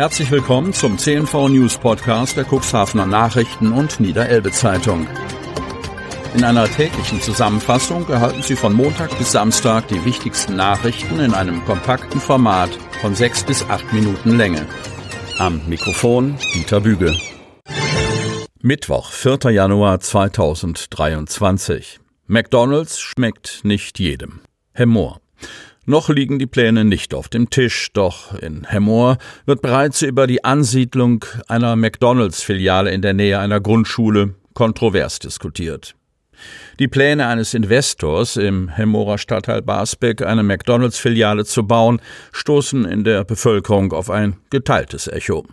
Herzlich willkommen zum CNV News Podcast der Cuxhavener Nachrichten und Niederelbe Zeitung. In einer täglichen Zusammenfassung erhalten Sie von Montag bis Samstag die wichtigsten Nachrichten in einem kompakten Format von sechs bis acht Minuten Länge. Am Mikrofon Dieter Büge. Mittwoch, 4. Januar 2023. McDonald's schmeckt nicht jedem. Hemmoor. Noch liegen die Pläne nicht auf dem Tisch, doch in Hemmoor wird bereits über die Ansiedlung einer McDonalds-Filiale in der Nähe einer Grundschule kontrovers diskutiert. Die Pläne eines Investors im Hemmorer Stadtteil Basbeck eine McDonalds-Filiale zu bauen, stoßen in der Bevölkerung auf ein geteiltes Echo.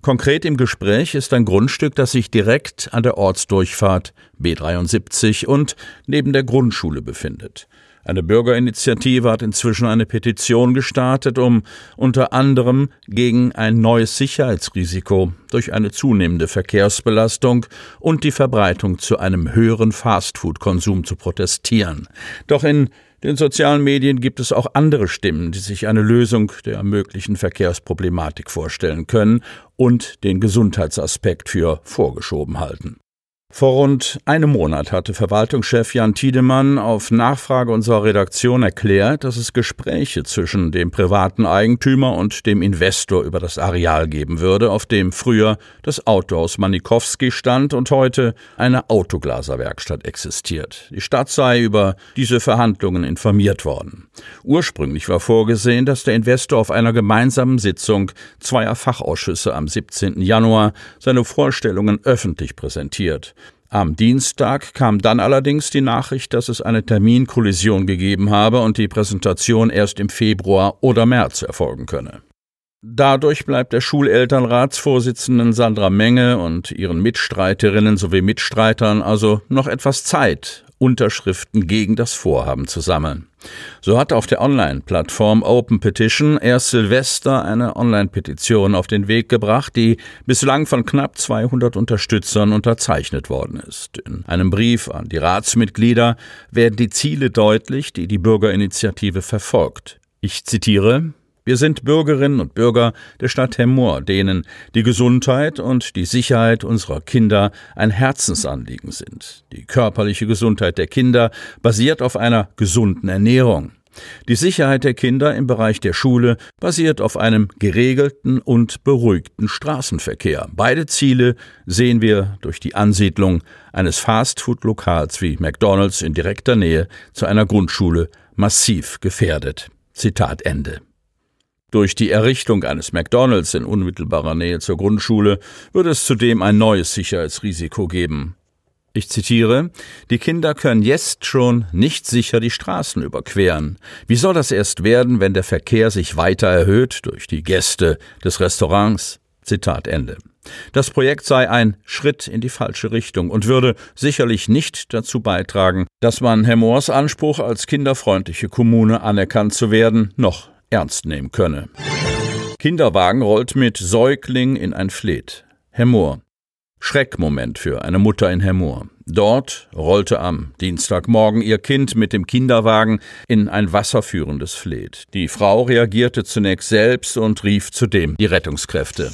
Konkret im Gespräch ist ein Grundstück, das sich direkt an der Ortsdurchfahrt B73 und neben der Grundschule befindet. Eine Bürgerinitiative hat inzwischen eine Petition gestartet, um unter anderem gegen ein neues Sicherheitsrisiko durch eine zunehmende Verkehrsbelastung und die Verbreitung zu einem höheren Fastfood-Konsum zu protestieren. Doch in den sozialen Medien gibt es auch andere Stimmen, die sich eine Lösung der möglichen Verkehrsproblematik vorstellen können und den Gesundheitsaspekt für vorgeschoben halten. Vor rund einem Monat hatte Verwaltungschef Jan Tiedemann auf Nachfrage unserer Redaktion erklärt, dass es Gespräche zwischen dem privaten Eigentümer und dem Investor über das Areal geben würde, auf dem früher das Autohaus Manikowski stand und heute eine Autoglaserwerkstatt existiert. Die Stadt sei über diese Verhandlungen informiert worden. Ursprünglich war vorgesehen, dass der Investor auf einer gemeinsamen Sitzung zweier Fachausschüsse am 17. Januar seine Vorstellungen öffentlich präsentiert. Am Dienstag kam dann allerdings die Nachricht, dass es eine Terminkollision gegeben habe und die Präsentation erst im Februar oder März erfolgen könne. Dadurch bleibt der Schulelternratsvorsitzenden Sandra Menge und ihren Mitstreiterinnen sowie Mitstreitern also noch etwas Zeit, Unterschriften gegen das Vorhaben zu sammeln. So hat auf der Online-Plattform Open Petition erst Silvester eine Online-Petition auf den Weg gebracht, die bislang von knapp 200 Unterstützern unterzeichnet worden ist. In einem Brief an die Ratsmitglieder werden die Ziele deutlich, die die Bürgerinitiative verfolgt. Ich zitiere wir sind Bürgerinnen und Bürger der Stadt Hemmoor, denen die Gesundheit und die Sicherheit unserer Kinder ein Herzensanliegen sind. Die körperliche Gesundheit der Kinder basiert auf einer gesunden Ernährung. Die Sicherheit der Kinder im Bereich der Schule basiert auf einem geregelten und beruhigten Straßenverkehr. Beide Ziele sehen wir durch die Ansiedlung eines Fastfood-Lokals wie McDonald's in direkter Nähe zu einer Grundschule massiv gefährdet. Zitat Ende. Durch die Errichtung eines McDonalds in unmittelbarer Nähe zur Grundschule würde es zudem ein neues Sicherheitsrisiko geben. Ich zitiere, die Kinder können jetzt schon nicht sicher die Straßen überqueren. Wie soll das erst werden, wenn der Verkehr sich weiter erhöht durch die Gäste des Restaurants? Zitat Ende. Das Projekt sei ein Schritt in die falsche Richtung und würde sicherlich nicht dazu beitragen, dass man Hemmoors Anspruch als kinderfreundliche Kommune anerkannt zu werden, noch ernst nehmen könne. Kinderwagen rollt mit Säugling in ein Fleet. Hemmoor. Schreckmoment für eine Mutter in Hemmoor. Dort rollte am Dienstagmorgen ihr Kind mit dem Kinderwagen in ein wasserführendes Fleet. Die Frau reagierte zunächst selbst und rief zudem die Rettungskräfte.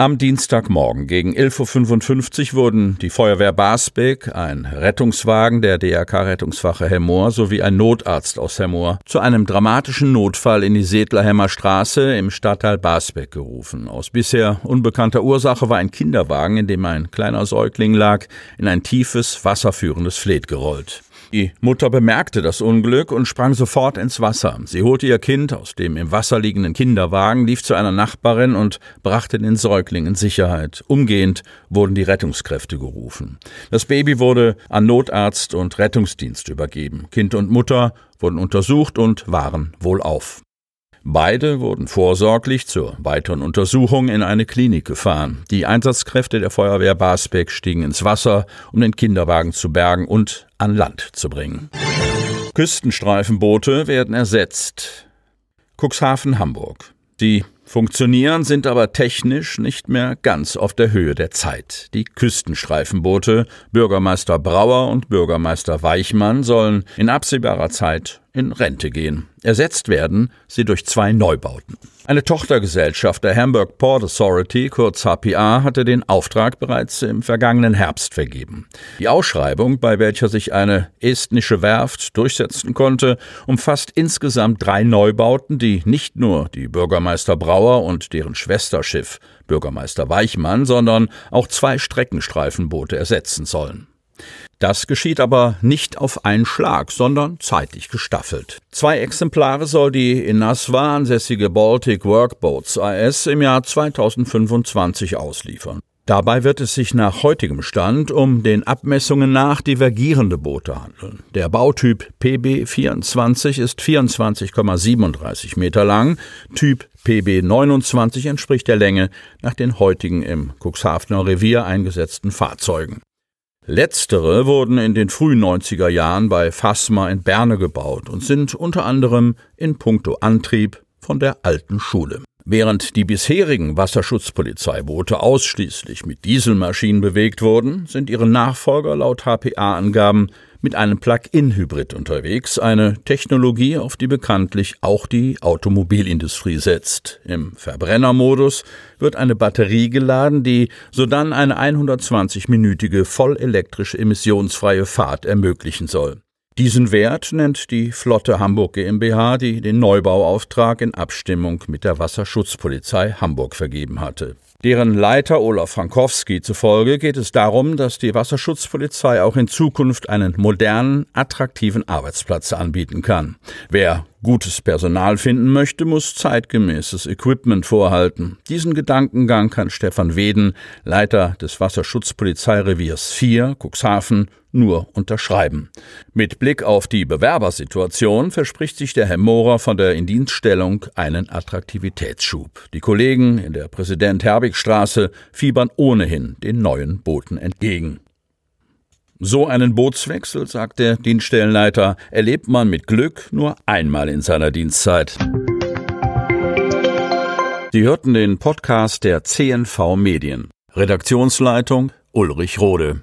Am Dienstagmorgen gegen 11.55 Uhr wurden die Feuerwehr Basbeck, ein Rettungswagen der DRK-Rettungswache Hemmoor sowie ein Notarzt aus Hemmoor zu einem dramatischen Notfall in die Sedlerhemmer Straße im Stadtteil Basbeck gerufen. Aus bisher unbekannter Ursache war ein Kinderwagen, in dem ein kleiner Säugling lag, in ein tiefes, wasserführendes Fleet gerollt. Die Mutter bemerkte das Unglück und sprang sofort ins Wasser. Sie holte ihr Kind aus dem im Wasser liegenden Kinderwagen, lief zu einer Nachbarin und brachte den Säugling in Sicherheit. Umgehend wurden die Rettungskräfte gerufen. Das Baby wurde an Notarzt und Rettungsdienst übergeben. Kind und Mutter wurden untersucht und waren wohlauf. Beide wurden vorsorglich zur weiteren Untersuchung in eine Klinik gefahren. Die Einsatzkräfte der Feuerwehr Basbeck stiegen ins Wasser, um den Kinderwagen zu bergen und an Land zu bringen. Küstenstreifenboote werden ersetzt. Cuxhaven, Hamburg. Die funktionieren, sind aber technisch nicht mehr ganz auf der Höhe der Zeit. Die Küstenstreifenboote Bürgermeister Brauer und Bürgermeister Weichmann sollen in absehbarer Zeit in Rente gehen. Ersetzt werden sie durch zwei Neubauten. Eine Tochtergesellschaft der Hamburg Port Authority, kurz HPA, hatte den Auftrag bereits im vergangenen Herbst vergeben. Die Ausschreibung, bei welcher sich eine estnische Werft durchsetzen konnte, umfasst insgesamt drei Neubauten, die nicht nur die Bürgermeister Brauer und deren Schwesterschiff Bürgermeister Weichmann, sondern auch zwei Streckenstreifenboote ersetzen sollen. Das geschieht aber nicht auf einen Schlag, sondern zeitlich gestaffelt. Zwei Exemplare soll die in Nasva ansässige Baltic Workboats AS im Jahr 2025 ausliefern. Dabei wird es sich nach heutigem Stand um den Abmessungen nach divergierende Boote handeln. Der Bautyp PB24 ist 24,37 Meter lang, Typ PB29 entspricht der Länge nach den heutigen im Cuxhavener Revier eingesetzten Fahrzeugen. Letztere wurden in den frühen 90er Jahren bei Fasma in Berne gebaut und sind unter anderem in puncto Antrieb von der alten Schule. Während die bisherigen Wasserschutzpolizeiboote ausschließlich mit Dieselmaschinen bewegt wurden, sind ihre Nachfolger laut HPA-Angaben mit einem Plug-in-Hybrid unterwegs, eine Technologie, auf die bekanntlich auch die Automobilindustrie setzt. Im Verbrennermodus wird eine Batterie geladen, die sodann eine 120-minütige vollelektrische emissionsfreie Fahrt ermöglichen soll. Diesen Wert nennt die Flotte Hamburg GmbH, die den Neubauauftrag in Abstimmung mit der Wasserschutzpolizei Hamburg vergeben hatte. Deren Leiter Olaf Frankowski zufolge geht es darum, dass die Wasserschutzpolizei auch in Zukunft einen modernen, attraktiven Arbeitsplatz anbieten kann. Wer gutes Personal finden möchte, muss zeitgemäßes Equipment vorhalten. Diesen Gedankengang kann Stefan Weden, Leiter des Wasserschutzpolizeireviers 4, Cuxhaven, nur unterschreiben. Mit Blick auf die Bewerbersituation verspricht sich der Herr Mohrer von der Indienststellung einen Attraktivitätsschub. Die Kollegen in der Präsident-Herbig-Straße fiebern ohnehin den neuen Booten entgegen. So einen Bootswechsel, sagt der Dienststellenleiter, erlebt man mit Glück nur einmal in seiner Dienstzeit. Sie hörten den Podcast der CNV Medien. Redaktionsleitung Ulrich Rode.